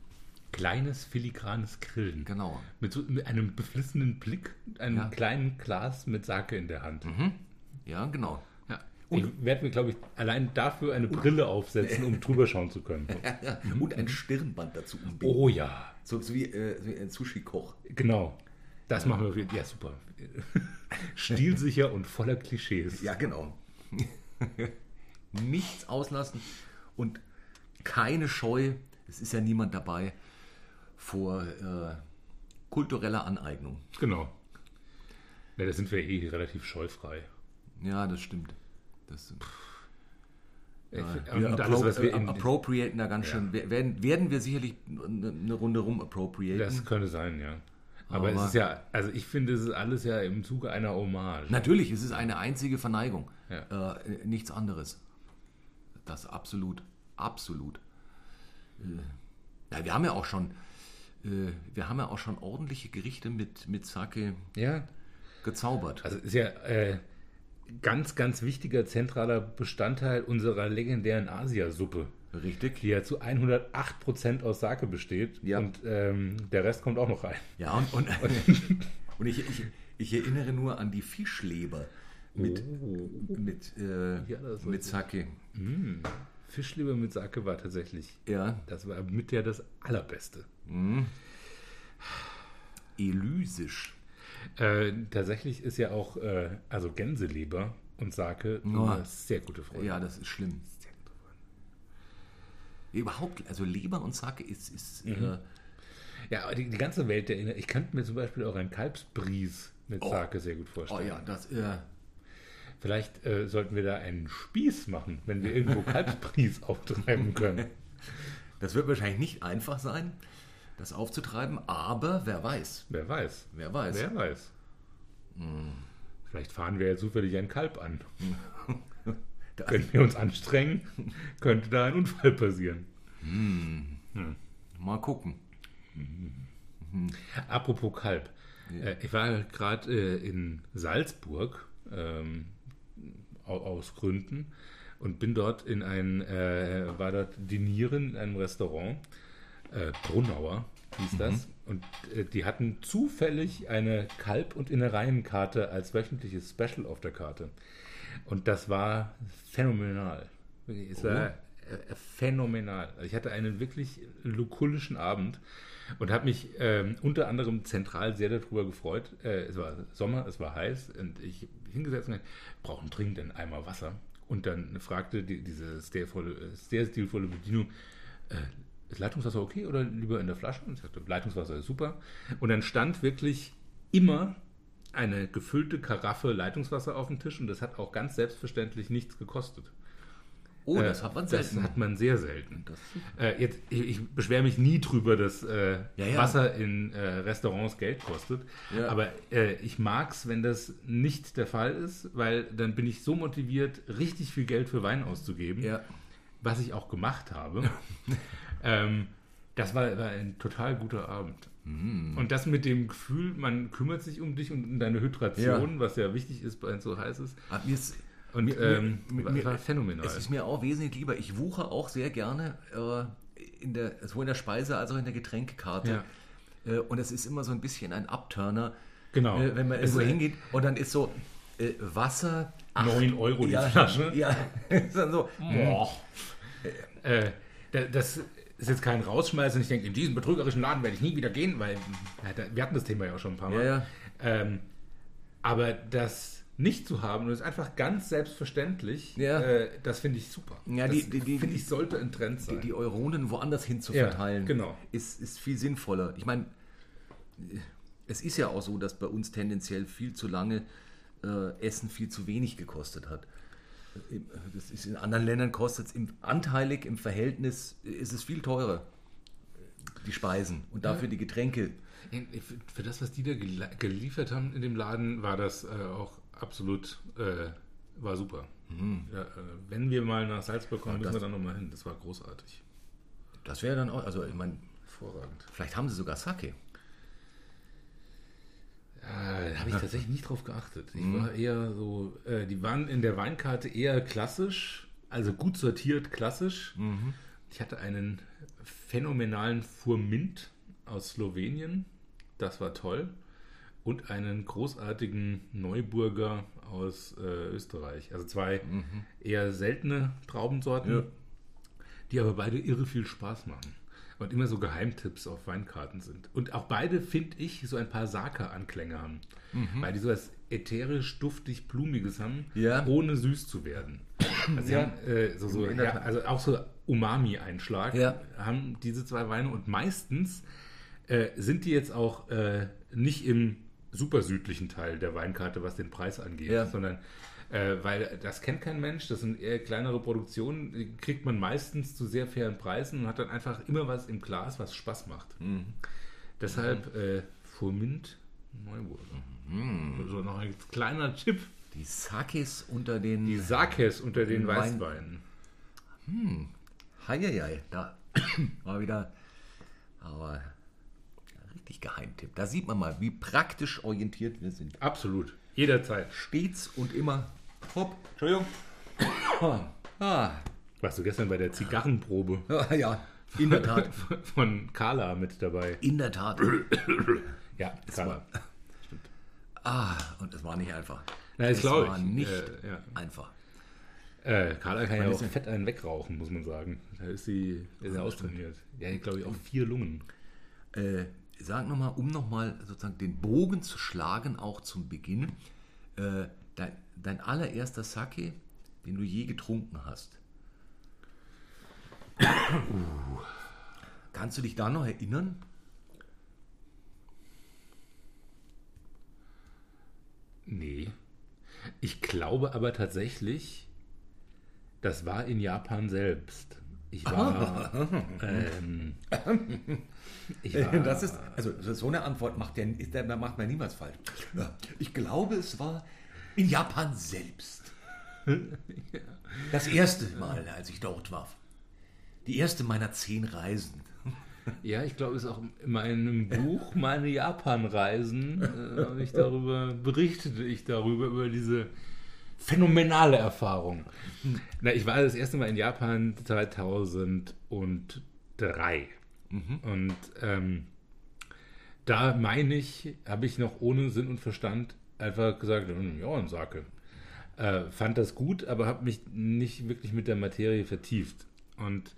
Kleines filigranes Grillen. Genau. Mit, so, mit einem beflissenen Blick, einem Ja. kleinen Glas mit Sake in der Hand. Ja, genau. Ja. Ich werde mir, glaube ich, allein dafür eine Brille aufsetzen, um drüber schauen zu können. Und ein Stirnband dazu umbinden. Oh ja, So, so, wie, äh, so wie ein Sushi-Koch. genau. Das machen wir. Ja, super. Stilsicher und voller Klischees. Ja, genau. Nichts auslassen und keine Scheu, es ist ja niemand dabei, vor äh, kultureller Aneignung. Genau. Ja, da sind wir eh relativ scheufrei. Ja, das stimmt. Das, Ich ja, find- wir alles, was wir appro in, äh, appropriaten da ganz schön. Werden, werden wir sicherlich eine, eine Runde rum appropriaten. Das könnte sein, ja. Aber, Aber- es ist ja, also ich finde, es ist alles ja im Zuge einer Hommage. Natürlich, es ist eine einzige Verneigung. Ja. Äh, nichts anderes. Das absolut, absolut. Äh, ja, wir haben ja auch schon, äh, wir haben ja auch schon ordentliche Gerichte mit, mit Sake Ja, gezaubert. also ist ja äh, ganz, ganz wichtiger zentraler Bestandteil unserer legendären Asiasuppe, Richtig? die ja zu 108% aus Sake besteht. Ja. Und ähm, der Rest kommt auch noch rein. Ja, und, und, und ich, ich, ich erinnere nur an die Fischleber mit, mit, äh, Ja, mit weiß ich. Fischleber mit Sake war tatsächlich, Ja, das war mit der das Allerbeste. elysisch. Äh, tatsächlich ist ja auch, äh, also Gänseleber und Sake immer sehr gute Freunde. Ja, das ist schlimm. Überhaupt, also Leber und Sake ist, ist Mhm. äh, Ja, die, die ganze Welt der Inner- Ich könnte mir zum Beispiel auch ein Kalbsbries mit Oh. Sake sehr gut oh vorstellen. ja, das, äh, Vielleicht äh, sollten wir da einen Spieß machen, wenn wir irgendwo Kalbsbries auftreiben können. das wird wahrscheinlich nicht einfach sein, das aufzutreiben, aber wer weiß, Wer weiß. wer weiß. Wer weiß. Hm. Vielleicht fahren wir ja zufällig ein Kalb an. Wenn wir uns anstrengen, könnte da ein Unfall passieren. Mal gucken. Apropos Kalb. Äh, ich war gerade äh, in Salzburg ähm, aus Gründen und bin dort in ein, äh, war dort dinieren in einem Restaurant. Äh, Brunauer hieß das. Und äh, die hatten zufällig eine Kalb- und Innereienkarte als wöchentliches Special auf der Karte. Und das war phänomenal. Es war äh, phänomenal. Also ich hatte einen wirklich lukullischen Abend und habe mich ähm, unter anderem zentral sehr darüber gefreut. Äh, es war Sommer, es war heiß und ich hingesetzt und gesagt, brauchen dringend einen Eimer Wasser. Und dann fragte die, diese sehr, volle, äh, sehr stilvolle Bedienung, äh, ist Leitungswasser okay oder lieber in der Flasche? Und ich sagte, Leitungswasser ist super. Und dann stand wirklich immer eine gefüllte Karaffe Leitungswasser auf dem Tisch und das hat auch ganz selbstverständlich nichts gekostet. Oh, Äh, das hat man selten. Das hat man sehr selten. Äh, jetzt, ich, ich beschwere mich nie drüber, dass äh, Ja, ja. Wasser in äh, Restaurants Geld kostet. Ja. Aber äh, ich mag es, wenn das nicht der Fall ist, weil dann bin ich so motiviert, richtig viel Geld für Wein auszugeben, was ich auch gemacht habe. ähm, das war, war ein total guter Abend. Und das mit dem Gefühl, man kümmert sich um dich und um deine Hydration, was ja wichtig ist, weil es so heiß ist. Ah, mir ist, Und Mir- ähm, mir- mir- war phänomenal. Es ist mir auch wesentlich lieber. Ich wuche auch sehr gerne äh, in der, sowohl in der Speise als auch in der Getränkekarte. Äh, und es ist immer so ein bisschen ein Upturner, Genau. äh, wenn man irgendwo hingeht und dann ist so äh, Wasser. acht- 9 Euro die ja, Flasche. Ja, ist dann so. Boah. Äh, da- das ist jetzt kein Rausschmeißen. Ich denke, in diesen betrügerischen Laden werde ich nie wieder gehen, weil ja, wir hatten das Thema ja auch schon ein paar Mal. Ja, ja. Ähm, aber das nicht zu haben, und es ist einfach ganz selbstverständlich, Ja. äh, das finde ich super. Ja, das die- die- die- finde ich sollte ein Trend Die, sein. die Euronen woanders hin zu Ja, verteilen, genau. ist, ist viel sinnvoller. Ich meine, es ist ja auch so, dass bei uns tendenziell viel zu lange äh, Essen viel zu wenig gekostet hat. Das ist in anderen Ländern kostet es im, anteilig im Verhältnis ist es viel teurer, die Speisen und dafür die Getränke. Für, das, was die da gel- geliefert haben in dem Laden, war das äh, auch absolut, äh, war super. Ja, äh, wenn wir mal nach Salzburg kommen, müssen wir dann nochmal hin. Das war großartig. Das wäre dann auch, also ich meine, Hervorragend. vielleicht haben sie sogar Sake. Ja, da habe ich tatsächlich nicht drauf geachtet. Ich war eher so, äh, die waren in der Weinkarte eher klassisch, also gut sortiert klassisch. Ich hatte einen phänomenalen Furmint aus Slowenien, das war toll. Und einen großartigen Neuburger aus äh, Österreich. Also zwei eher seltene Traubensorten, Ja. die aber beide irre viel Spaß machen. Und immer so Geheimtipps auf Weinkarten sind. Und auch beide, finde ich, so ein paar Sake-Anklänge haben. Weil die so was ätherisch, duftig, blumiges haben, Ja. ohne süß zu werden. Also, Ja. haben, äh, so, so, ja, also auch so Umami-Einschlag haben diese zwei Weine. Und meistens äh, sind die jetzt auch äh, nicht im super südlichen Teil der Weinkarte, was den Preis angeht, Ja. sondern äh, weil das kennt kein Mensch, das sind eher kleinere Produktionen, die kriegt man meistens zu sehr fairen Preisen und hat dann einfach immer was im Glas, was Spaß macht. Deshalb äh, Furmint Neuburger. So noch ein kleiner Tipp. Die Sakes unter den. Die Sakes unter den Wein- Weißweinen. Heieiei, da war wieder. Aber richtig Geheimtipp. Da sieht man mal, wie praktisch orientiert wir sind. Absolut. Jederzeit. Stets und immer. Hopp, Entschuldigung. Ah, Warst du gestern bei der Zigarrenprobe ja, ja, in der Tat. von Carla mit dabei? In der Tat. Ja, Carla. Ah, und es war nicht einfach. Na, es war ich. nicht Äh, ja. einfach. Äh, Carla kann ja auch fett einen wegrauchen, muss man sagen. Da ist sie sehr austrainiert. Ja, glaube ich, auch vier Lungen. Äh, sag nochmal, um nochmal sozusagen den Bogen zu schlagen, auch zum Beginn. Äh, dein, dein allererster Sake, den du je getrunken hast. Kannst du dich da noch erinnern? Nee. Ich glaube aber tatsächlich, das war in Japan selbst. Ich war. ähm, ich war Das ist, also so eine Antwort macht, ist, da macht man niemals falsch. Ich glaube, es war in Japan selbst. Das erste Mal, als ich dort war. Die erste meiner zehn Reisen. Ja, ich glaube, es ist auch in meinem Buch Meine Japan-Reisen, äh, ich darüber, berichtete ich darüber, über diese phänomenale Erfahrung. Na, ich war das erste Mal in Japan 2003. Und ähm, da meine ich, habe ich noch ohne Sinn und Verstand einfach gesagt, hm, ja, ein Sake. Äh, fand das gut, aber habe mich nicht wirklich mit der Materie vertieft. Und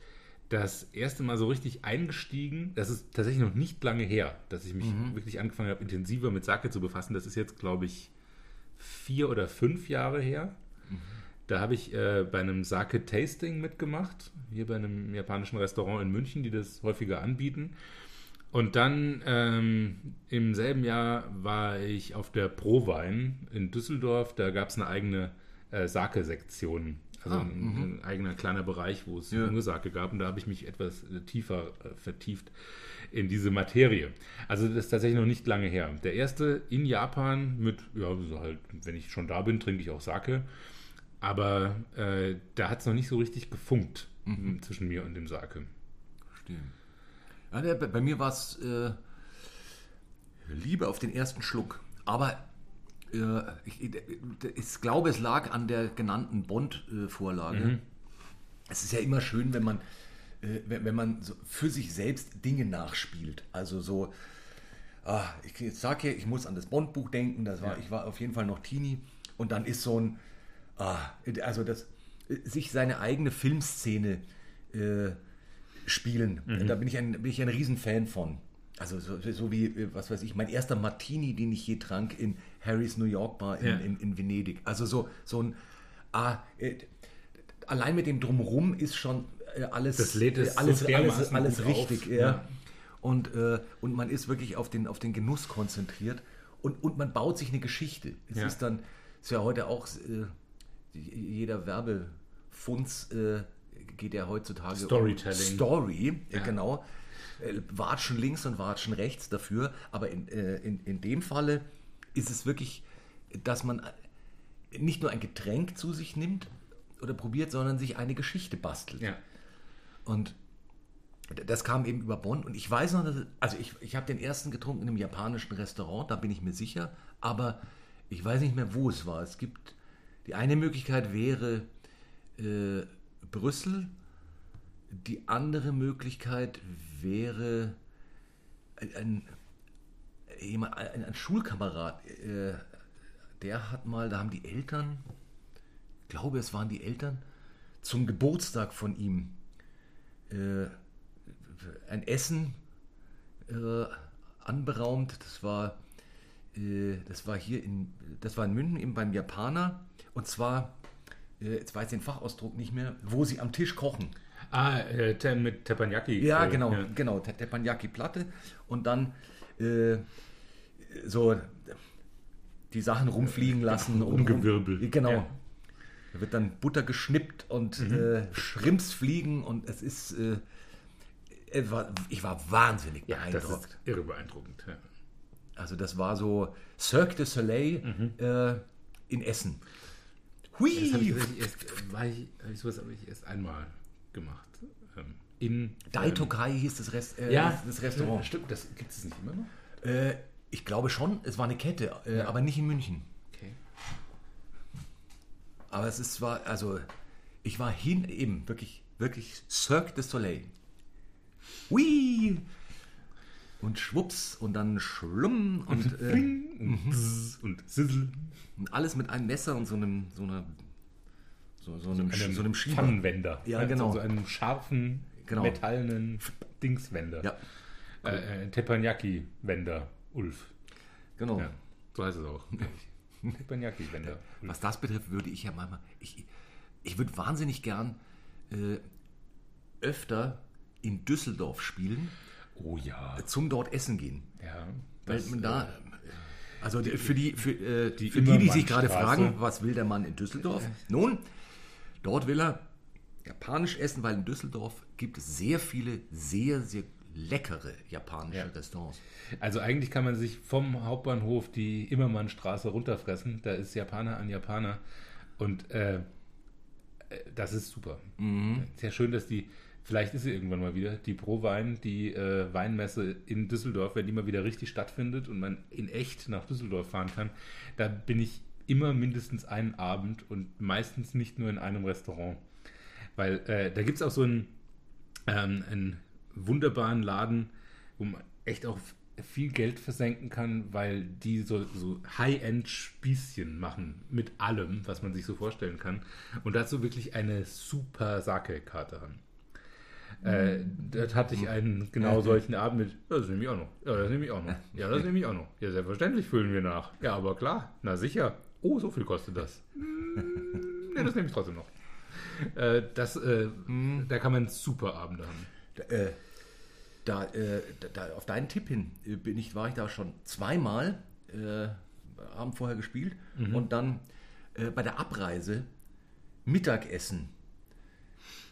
das erste Mal so richtig eingestiegen, das ist tatsächlich noch nicht lange her, dass ich mich wirklich angefangen habe, intensiver mit Sake zu befassen. Das ist jetzt, glaube ich, vier oder fünf Jahre her. Da habe ich äh, bei einem Sake-Tasting mitgemacht, hier bei einem japanischen Restaurant in München, die das häufiger anbieten. Und dann ähm, im selben Jahr war ich auf der Prowein in Düsseldorf. Da gab es eine eigene äh, Sake-Sektion. Also ein, ein eigener kleiner Bereich, wo es nur Sake gab. Und da habe ich mich etwas äh, tiefer äh, vertieft in diese Materie. Also das ist tatsächlich noch nicht lange her. Der erste in Japan mit, ja, so halt, wenn ich schon da bin, trinke ich auch Sake. Aber äh, da hat es noch nicht so richtig gefunkt m, zwischen mir und dem Sake. Verstehe. Ja, der, bei bei mir war es äh, Liebe auf den ersten Schluck. Aber äh, ich, ich glaube, es lag an der genannten Bond-Vorlage. Es ist ja immer schön, wenn man, äh, wenn, wenn man so für sich selbst Dinge nachspielt. Also so, ah, ich jetzt sag ja, ich muss an das Bond-Buch denken. Das war, Ja. Ich war auf jeden Fall noch Teenie. Und dann ist so ein, ah, also das, sich seine eigene Filmszene äh, spielen. Da bin ich ein, bin ich ein Riesenfan von. Also so, so wie, äh, was weiß ich, mein erster Martini, den ich je trank in Harrys New York Bar in, Ja. in, in Venedig. Also so, so ein, ah, äh, allein mit dem Drumherum ist schon äh, alles, Das lädt es äh, alles, so alles, alles richtig. auf. Ja. Ja. Und, äh, und man ist wirklich auf den, auf den Genuss konzentriert und, und man baut sich eine Geschichte. Es Ja. ist dann, ist ja heute auch, äh, jeder Werbefunz äh, geht ja heutzutage Storytelling. um Story, äh, Ja. genau. Äh, Watschen links und Watschen rechts dafür. Aber in, äh, in, in dem Falle ist es wirklich, dass man nicht nur ein Getränk zu sich nimmt oder probiert, sondern sich eine Geschichte bastelt. Ja. Und das kam eben über Bonn. Und ich weiß noch, dass, also ich, ich habe den ersten getrunken in einem japanischen Restaurant, da bin ich mir sicher. Aber ich weiß nicht mehr, wo es war. Es gibt, die eine Möglichkeit wäre äh, Brüssel. Die andere Möglichkeit wäre ein, ein, jemand- ein, ein Schulkamerad. Äh, der hat mal, da haben die Eltern, ich glaube, es waren die Eltern, zum Geburtstag von ihm äh, ein Essen äh, anberaumt. Das war, äh, das war hier in, das war in München eben beim Japaner. Und zwar, äh, jetzt weiß ich den Fachausdruck nicht mehr, wo sie am Tisch kochen. Ah, äh, te- mit Teppanyaki. Ja, äh, genau, Ja. genau, Te- Teppanyaki-Platte und dann so die Sachen rumfliegen lassen. Rum, genau. Ja. Da wird dann Butter geschnippt und äh, Shrimps fliegen und es ist, äh, ich war wahnsinnig Ja, das beeindruckt. ist irre beeindruckend. Ja. Also das war so Cirque du Soleil äh, in Essen. Hui! Das habe ich, erst, war ich, hab ich sowas habe ich erst einmal gemacht. Ähm, in Daitokai hieß das, Rest, äh, ja, das, das Restaurant. Stimmt, das gibt es nicht immer noch. Äh, ich glaube schon, es war eine Kette, äh, aber nicht in München. Aber es ist zwar, also ich war hin eben, wirklich, wirklich Cirque du Soleil. Hui! Und schwupps und dann schlumm und, äh, Und bzz und sizzle. und alles mit einem Messer und so einem, so einer, so, so einem, einem so einem Schieber. Pfannenwender. Ja, Also genau. So einem scharfen, Genau. metallenen Dingswender. Ja, Äh, äh, Teppanyaki-Wender, Ulf. genau. Ja, so heißt es auch. Teppanyaki-Wender. Was das betrifft, würde ich ja manchmal, ich, ich würde wahnsinnig gern äh, öfter in Düsseldorf spielen, Oh ja. zum dort essen gehen. Ja. Weil das, man äh, da, also die, für die, für, äh, Die für die, die sich gerade fragen, was will der Mann in Düsseldorf? Nun, dort will er japanisch essen, weil in Düsseldorf gibt es sehr viele, sehr, sehr leckere japanische Ja. Restaurants. Also eigentlich kann man sich vom Hauptbahnhof die Immermannstraße runterfressen. Da ist Japaner an Japaner. Und äh, äh, das ist super. Sehr schön, dass die, vielleicht ist sie irgendwann mal wieder, die Pro Wein, die äh, Weinmesse in Düsseldorf, wenn die mal wieder richtig stattfindet und man in echt nach Düsseldorf fahren kann, da bin ich immer mindestens einen Abend und meistens nicht nur in einem Restaurant. Weil äh, da gibt es auch so einen, ähm, einen wunderbaren Laden, wo man echt auch viel Geld versenken kann, weil die so, so High-End-Spießchen machen mit allem, was man sich so vorstellen kann. Und dazu wirklich eine super Sake-Karte haben. Äh, dort hatte ich einen genau solchen Abend mit, ja, das nehme ich auch noch. Ja, das nehme ich auch noch. Ja, das nehme ich auch noch. Ja, selbstverständlich füllen wir nach. Ja, aber klar, na sicher. Oh, so viel kostet das. Hm, Ne, das nehme ich trotzdem noch. Äh, das, äh, Da kann man super Abende haben. Da, äh, da, äh, da, auf deinen Tipp hin äh, bin ich, war ich da schon zweimal, äh, haben vorher gespielt und dann äh, bei der Abreise Mittagessen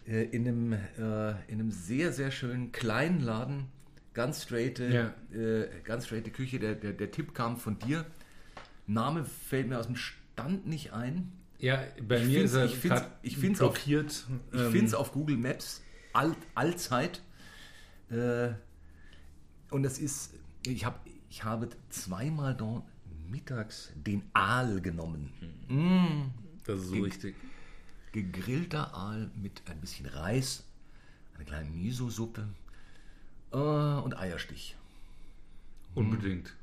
äh, in, einem, äh, in einem sehr, sehr schönen kleinen Laden, ganz straighte, Ja. ganz straighte Küche. Der, der, der Tipp kam von dir. Name fällt mir aus dem Stand nicht ein. Ja, bei Ich mir ist er ich find's- ich find's auf- blockiert. Ich Ähm, finde es auf Google Maps all, allzeit. Äh, und es ist, ich habe Ich habe zweimal dort mittags den Aal genommen. Das ist so richtig. Gegrillter Aal mit ein bisschen Reis, einer kleinen Miso-Suppe äh, und Eierstich. Unbedingt.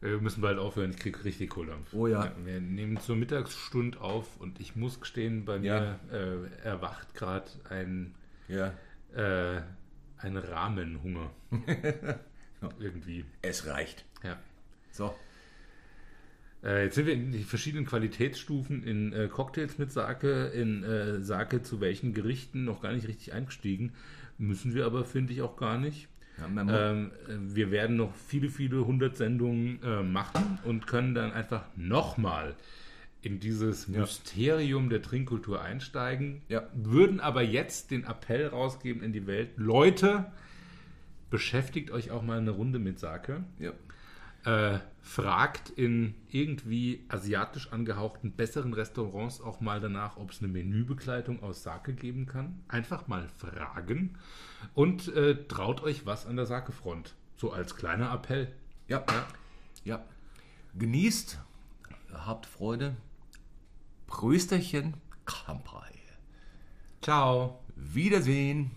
Wir müssen bald aufhören, ich kriege richtig Kohldampf. Oh ja. Wir nehmen zur Mittagsstunde auf und ich muss gestehen, bei mir äh, erwacht gerade ein, Ja. äh, ein Rahmenhunger. Irgendwie. Es reicht. Ja. So. Äh, jetzt sind wir in die verschiedenen Qualitätsstufen in äh, Cocktails mit Sake, in äh, Sake zu welchen Gerichten noch gar nicht richtig eingestiegen. Müssen wir aber, finde ich, auch gar nicht. Ja, Ähm, äh, wir werden noch viele, viele hundert Sendungen äh, machen und können dann einfach nochmal in dieses Mysterium der Trinkkultur einsteigen. Ja. Würden aber jetzt den Appell rausgeben in die Welt: Leute, beschäftigt euch auch mal eine Runde mit Sake. Ja. Äh, fragt in irgendwie asiatisch angehauchten besseren Restaurants auch mal danach, ob es eine Menübegleitung aus Sake geben kann. Einfach mal fragen und äh, traut euch was an der Sake-Front. So als kleiner Appell. Ja. ja. Genießt, habt Freude. Prösterchen, Kampai. Ciao. Wiedersehen.